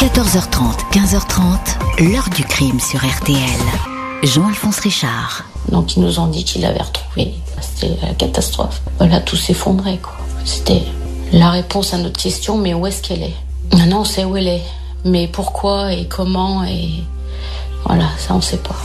14h30, 15h30, l'heure du crime sur RTL. Jean-Alphonse Richard. Donc ils nous ont dit qu'il l'avait retrouvé. C'était la catastrophe. Voilà, tout s'effondrait quoi. C'était la réponse à notre question, mais où est-ce qu'elle est? Maintenant on sait où elle est. Mais pourquoi et comment et... Voilà, ça on sait pas.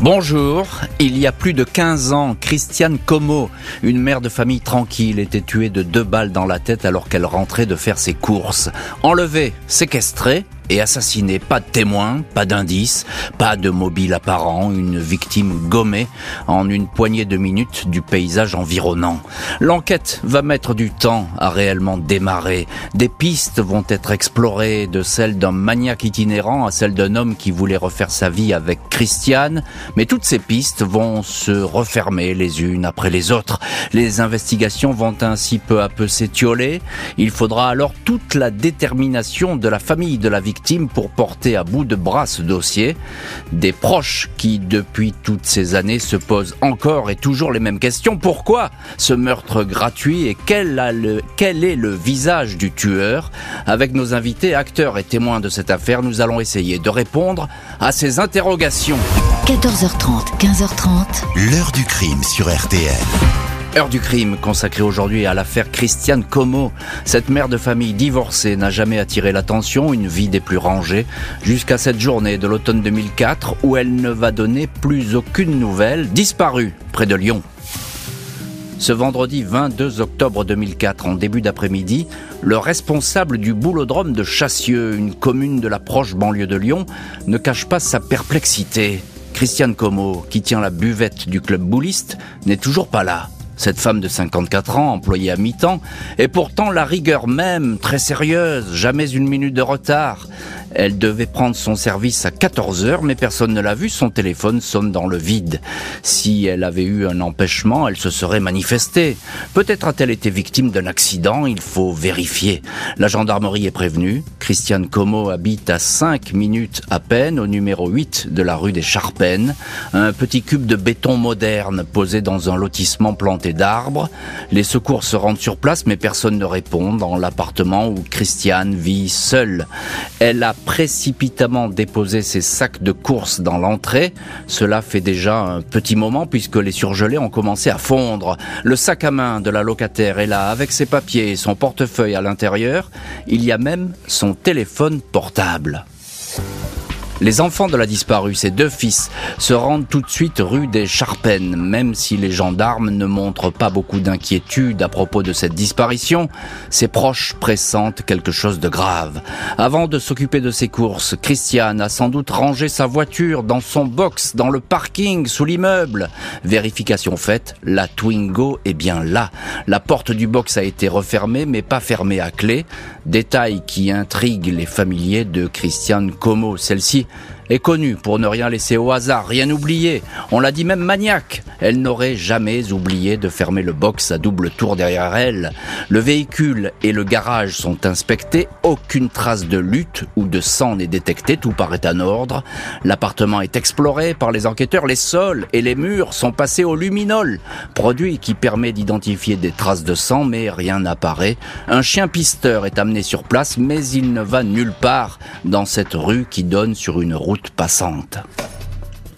Bonjour, il y a plus de 15 ans, Christiane Como, une mère de famille tranquille, était tuée de deux balles dans la tête alors qu'elle rentrait de faire ses courses. Enlevée, séquestrée, et assassiné. Pas de témoins, pas d'indices, pas de mobile apparent, une victime gommée en une poignée de minutes du paysage environnant. L'enquête va mettre du temps à réellement démarrer. Des pistes vont être explorées, de celle d'un maniaque itinérant à celle d'un homme qui voulait refaire sa vie avec Christiane, mais toutes ces pistes vont se refermer les unes après les autres. Les investigations vont ainsi peu à peu s'étioler. Il faudra alors toute la détermination de la famille de la victime pour porter à bout de bras ce dossier. Des proches qui, depuis toutes ces années, se posent encore et toujours les mêmes questions. Pourquoi ce meurtre gratuit et quel, quel est le visage du tueur? Avec nos invités, acteurs et témoins de cette affaire, nous allons essayer de répondre à ces interrogations. 14h30, 15h30. L'heure du crime sur RTL. Heure du crime consacrée aujourd'hui à l'affaire Christiane Como. Cette mère de famille divorcée n'a jamais attiré l'attention, une vie des plus rangées, jusqu'à cette journée de l'automne 2004 où elle ne va donner plus aucune nouvelle, disparue près de Lyon. Ce vendredi 22 octobre 2004, en début d'après-midi, le responsable du boulodrome de Chassieux, une commune de la proche banlieue de Lyon, ne cache pas sa perplexité. Christiane Como, qui tient la buvette du club bouliste, n'est toujours pas là. Cette femme de 54 ans, employée à mi-temps, est pourtant la rigueur même, très sérieuse, jamais une minute de retard. Elle devait prendre son service à 14 heures, mais personne ne l'a vu, son téléphone sonne dans le vide. Si elle avait eu un empêchement, elle se serait manifestée. Peut-être a-t-elle été victime d'un accident, il faut vérifier. La gendarmerie est prévenue. Christiane Como habite à 5 minutes à peine au numéro 8 de la rue des Charpennes. Un petit cube de béton moderne posé dans un lotissement planté d'arbres. Les secours se rendent sur place, mais personne ne répond dans l'appartement où Christiane vit seule. Elle a précipitamment déposé ses sacs de course dans l'entrée. Cela fait déjà un petit moment puisque les surgelés ont commencé à fondre. Le sac à main de la locataire est là avec ses papiers et son portefeuille à l'intérieur. Il y a même son téléphone portable. Les enfants de la disparue, ses deux fils, se rendent tout de suite rue des Charpennes, même si les gendarmes ne montrent pas beaucoup d'inquiétude à propos de cette disparition. Ses proches pressentent quelque chose de grave. Avant de s'occuper de ses courses, Christiane a sans doute rangé sa voiture dans son box, dans le parking, sous l'immeuble. Vérification faite, la Twingo est bien là. La porte du box a été refermée, mais pas fermée à clé. Détail qui intrigue les familiers de Christiane Como. Celle-ci est connue pour ne rien laisser au hasard, rien oublier. On l'a dit même maniaque. Elle n'aurait jamais oublié de fermer le box à double tour derrière elle. Le véhicule et le garage sont inspectés. Aucune trace de lutte ou de sang n'est détectée. Tout paraît en ordre. L'appartement est exploré par les enquêteurs. Les sols et les murs sont passés au luminol, produit qui permet d'identifier des traces de sang, mais rien n'apparaît. Un chien pisteur est amené sur place, mais il ne va nulle part dans cette rue qui donne sur une route passante.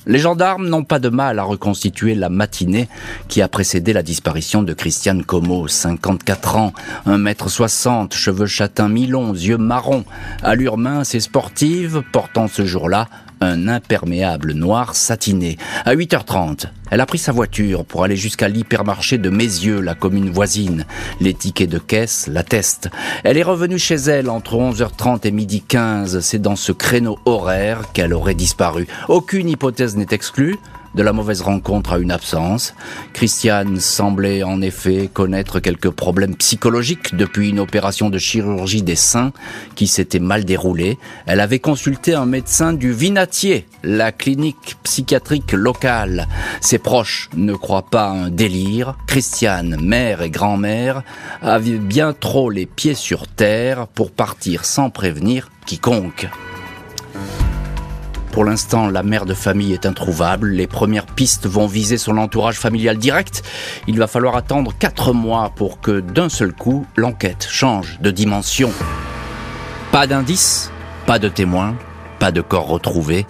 Les gendarmes n'ont pas de mal à reconstituer la matinée qui a précédé la disparition de Christiane Como, 54 ans, 1m60, cheveux châtains mi-longs, yeux marrons, allure mince et sportive, portant ce jour-là un imperméable noir satiné. À 8h30, elle a pris sa voiture pour aller jusqu'à l'hypermarché de Mézieux, la commune voisine. Les tickets de caisse l'attestent. Elle est revenue chez elle entre 11h30 et midi 15. C'est dans ce créneau horaire qu'elle aurait disparu. Aucune hypothèse n'est exclue de la mauvaise rencontre à une absence. Christiane semblait en effet connaître quelques problèmes psychologiques depuis une opération de chirurgie des seins qui s'était mal déroulée. Elle avait consulté un médecin du Vinatier, la clinique psychiatrique locale. Ses proches ne croient pas un délire. Christiane, mère et grand-mère, avaient bien trop les pieds sur terre pour partir sans prévenir quiconque. Pour l'instant, la mère de famille est introuvable. Les premières pistes vont viser son entourage familial direct. Il va falloir attendre quatre mois pour que d'un seul coup, l'enquête change de dimension. Pas d'indice, Pas de témoins, pas de corps retrouvé.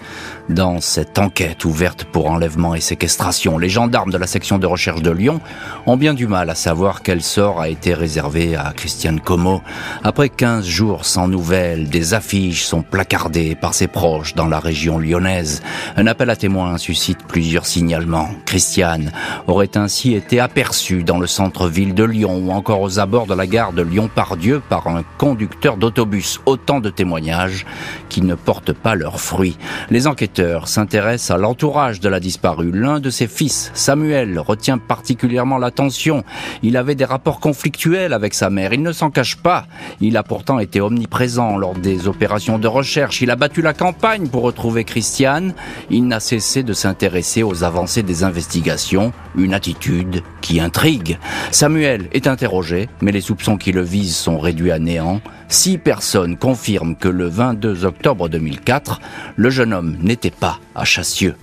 Dans cette enquête ouverte pour enlèvement et séquestration, les gendarmes de la section de recherche de Lyon ont bien du mal à savoir quel sort a été réservé à Christiane Como. Après 15 jours sans nouvelles, des affiches sont placardées par ses proches dans la région lyonnaise. Un appel à témoins suscite plusieurs signalements. Christiane aurait ainsi été aperçue dans le centre-ville de Lyon ou encore aux abords de la gare de Lyon-Pardieu par un conducteur d'autobus. Autant de témoignages qui ne portent pas leurs fruits. Les enquêteurs s'intéressent à l'entourage de la disparue. L'un de ses fils, Samuel, retient particulièrement l'attention. Il avait des rapports conflictuels avec sa mère. Il ne s'en cache pas. Il a pourtant été omniprésent lors des opérations de recherche. Il a battu la campagne pour retrouver Christiane. Il n'a cessé de s'intéresser aux avancées des investigations. Une attitude qui intrigue. Samuel est interrogé, mais les soupçons qui le visent sont réduits à néant. Six personnes confirment que le 22 octobre 2004, le jeune homme n'était pas à Chassieux.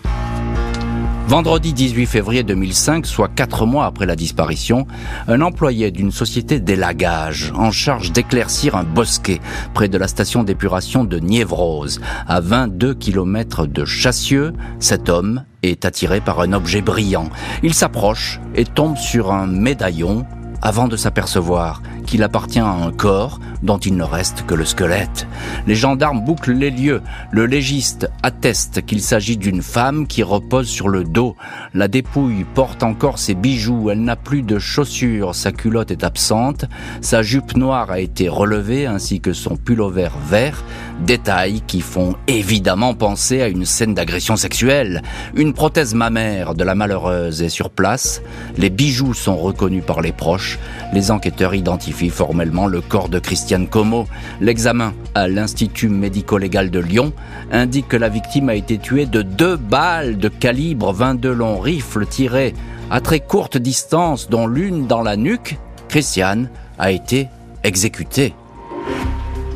Vendredi 18 février 2005, soit quatre mois après la disparition, un employé d'une société d'élagage en charge d'éclaircir un bosquet près de la station d'épuration de Niévrose, à 22 km de Chassieux, cet homme est attiré par un objet brillant. Il s'approche et tombe sur un médaillon avant de s'apercevoir qu'il appartient à un corps dont il ne reste que le squelette. Les gendarmes bouclent les lieux. Le légiste atteste qu'il s'agit d'une femme qui repose sur le dos. La dépouille porte encore ses bijoux. Elle n'a plus de chaussures. Sa culotte est absente. Sa jupe noire a été relevée ainsi que son pullover vert. Détails qui font évidemment penser à une scène d'agression sexuelle. Une prothèse mammaire de la malheureuse est sur place. Les bijoux sont reconnus par les proches. Les enquêteurs identifient formellement le corps de Christiane Como. L'examen à l'Institut médico-légal de Lyon indique que la victime a été tuée de deux balles de calibre 22 long rifles tirées à très courte distance, dont l'une dans la nuque. Christiane a été exécutée.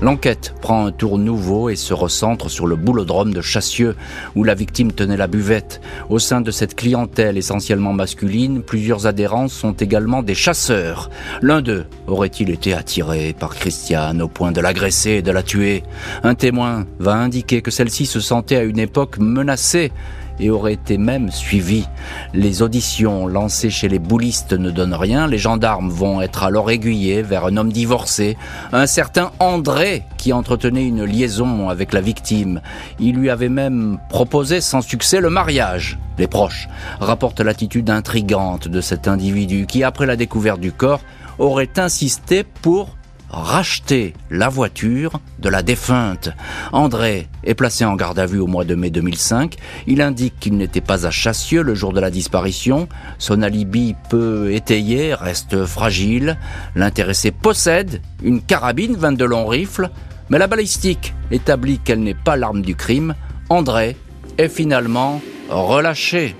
L'enquête prend un tour nouveau et se recentre sur le boulodrome de Chassieux, où la victime tenait la buvette. Au sein de cette clientèle essentiellement masculine, plusieurs adhérents sont également des chasseurs. L'un d'eux aurait-il été attiré par Christiane au point de l'agresser et de la tuer? Un témoin va indiquer que celle-ci se sentait à une époque menacée et aurait été même suivi. Les auditions lancées chez les boulistes ne donnent rien. Les gendarmes vont être alors aiguillés vers un homme divorcé, un certain André qui entretenait une liaison avec la victime. Il lui avait même proposé sans succès le mariage. Les proches rapportent l'attitude intrigante de cet individu qui, après la découverte du corps, aurait insisté pour racheter la voiture de la défunte. André est placé en garde à vue au mois de mai 2005. Il indique qu'il n'était pas à Chassieux le jour de la disparition. Son alibi peu étayé reste fragile. L'intéressé possède une carabine 22 longs rifles, mais la balistique établit qu'elle n'est pas l'arme du crime. André est finalement relâché.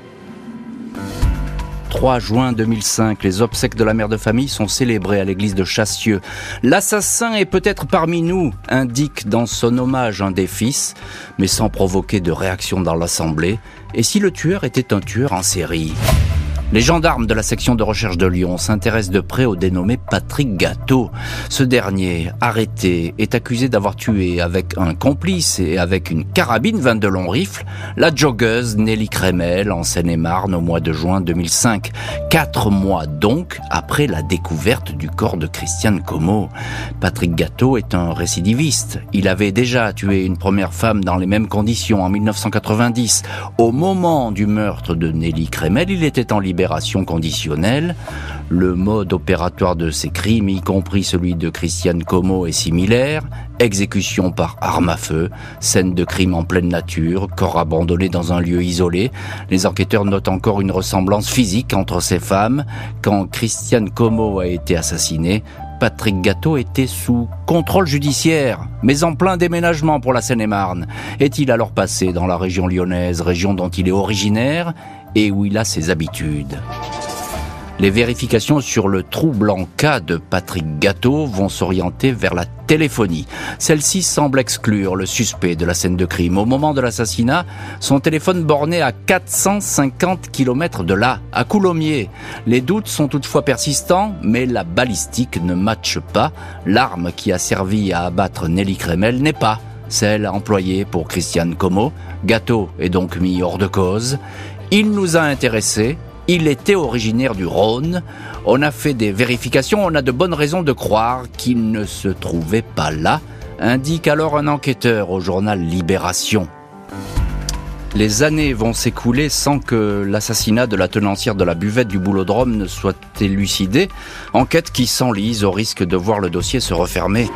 3 juin 2005, les obsèques de la mère de famille sont célébrées à l'église de Chassieux. L'assassin est peut-être parmi nous, indique dans son hommage un des fils, mais sans provoquer de réaction dans l'assemblée. Et si le tueur était un tueur en série? Les gendarmes de la section de recherche de Lyon s'intéressent de près au dénommé Patrick Gâteau. Ce dernier, arrêté, est accusé d'avoir tué avec un complice et avec une carabine 22 longs rifles la joggeuse Nelly Kremel en Seine-et-Marne au mois de juin 2005. Quatre mois donc après la découverte du corps de Christiane Como. Patrick Gâteau est un récidiviste. Il avait déjà tué une première femme dans les mêmes conditions en 1990. Au moment du meurtre de Nelly Kremel, il était en liberté conditionnelle. Le mode opératoire de ces crimes, y compris celui de Christiane Como, est similaire. Exécution par arme à feu, scène de crime en pleine nature, corps abandonné dans un lieu isolé. Les enquêteurs notent encore une ressemblance physique entre ces femmes. Quand Christiane Como a été assassinée, Patrick Gâteau était sous contrôle judiciaire, mais en plein déménagement pour la Seine-et-Marne. Est-il alors passé dans la région lyonnaise, région dont il est originaire? Et où il a ses habitudes. Les vérifications sur le troublant cas de Patrick Gâteau vont s'orienter vers la téléphonie. Celle-ci semble exclure le suspect de la scène de crime. Au moment de l'assassinat, son téléphone borné à 450 km de là, à Coulommiers. Les doutes sont toutefois persistants, mais la balistique ne matche pas. L'arme qui a servi à abattre Nelly Kremel n'est pas celle employée pour Christiane Como. Gâteau est donc mis hors de cause. Il nous a intéressés. Il était originaire du Rhône. On a fait des vérifications. On a de bonnes raisons de croire qu'il ne se trouvait pas là, indique alors un enquêteur au journal Libération. Les années vont s'écouler sans que l'assassinat de la tenancière de la buvette du boulodrome ne soit élucidé, enquête qui s'enlise au risque de voir le dossier se refermer.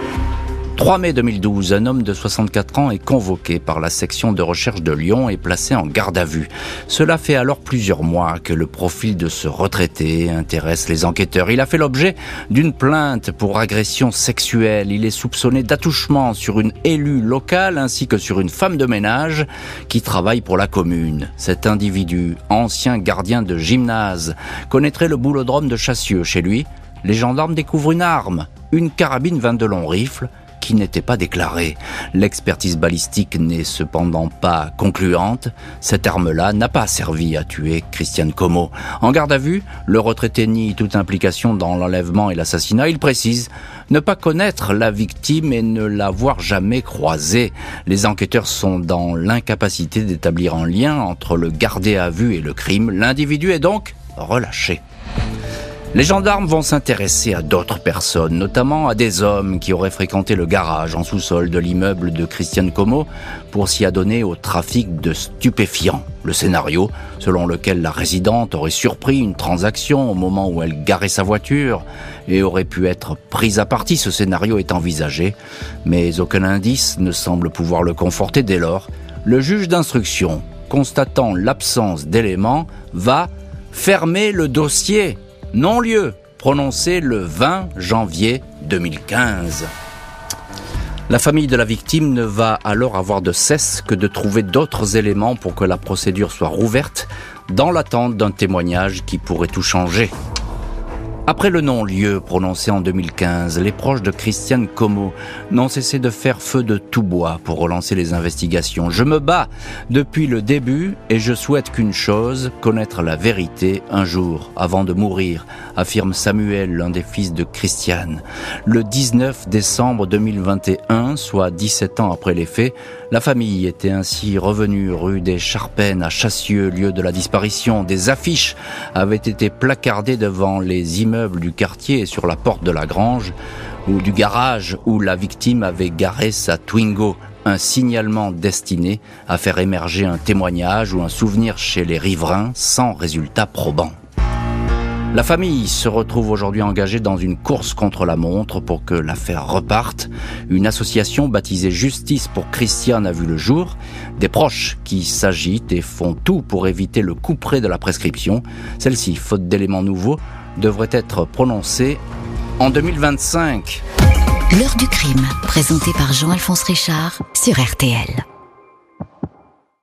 3 mai 2012, un homme de 64 ans est convoqué par la section de recherche de Lyon et placé en garde à vue. Cela fait alors plusieurs mois que le profil de ce retraité intéresse les enquêteurs. Il a fait l'objet d'une plainte pour agression sexuelle. Il est soupçonné d'attouchement sur une élue locale ainsi que sur une femme de ménage qui travaille pour la commune. Cet individu, ancien gardien de gymnase, connaîtrait le boulodrome de Chassieux chez lui. Les gendarmes découvrent une arme, une carabine 22 long rifle qui n'était pas déclaré. L'expertise balistique n'est cependant pas concluante. Cette arme-là n'a pas servi à tuer Christiane Como. En garde à vue, le retraité nie toute implication dans l'enlèvement et l'assassinat. Il précise ne pas connaître la victime et ne l'avoir jamais croisée. Les enquêteurs sont dans l'incapacité d'établir un lien entre le gardé à vue et le crime. L'individu est donc relâché. Les gendarmes vont s'intéresser à d'autres personnes, notamment à des hommes qui auraient fréquenté le garage en sous-sol de l'immeuble de Christiane Como pour s'y adonner au trafic de stupéfiants. Le scénario, selon lequel la résidente aurait surpris une transaction au moment où elle garait sa voiture et aurait pu être prise à partie, ce scénario est envisagé, mais aucun indice ne semble pouvoir le conforter dès lors. Le juge d'instruction, constatant l'absence d'éléments, va fermer le dossier non-lieu prononcé le 20 janvier 2015. La famille de la victime ne va alors avoir de cesse que de trouver d'autres éléments pour que la procédure soit rouverte dans l'attente d'un témoignage qui pourrait tout changer. Après le non-lieu prononcé en 2015, les proches de Christiane Como n'ont cessé de faire feu de tout bois pour relancer les investigations. Je me bats depuis le début et je souhaite qu'une chose, connaître la vérité un jour avant de mourir, affirme Samuel, l'un des fils de Christiane. Le 19 décembre 2021, soit 17 ans après les faits, la famille était ainsi revenue rue des Charpennes à Chassieux, lieu de la disparition. Des affiches avaient été placardées devant les immeubles du quartier et sur la porte de la grange ou du garage où la victime avait garé sa Twingo, un signalement destiné à faire émerger un témoignage ou un souvenir chez les riverains sans résultat probant. La famille se retrouve aujourd'hui engagée dans une course contre la montre pour que l'affaire reparte. Une association baptisée Justice pour Christiane a vu le jour. Des proches qui s'agitent et font tout pour éviter le coup près de la prescription. Celle-ci, faute d'éléments nouveaux, devrait être prononcée en 2025. L'heure du crime, présenté par Jean-Alphonse Richard sur RTL.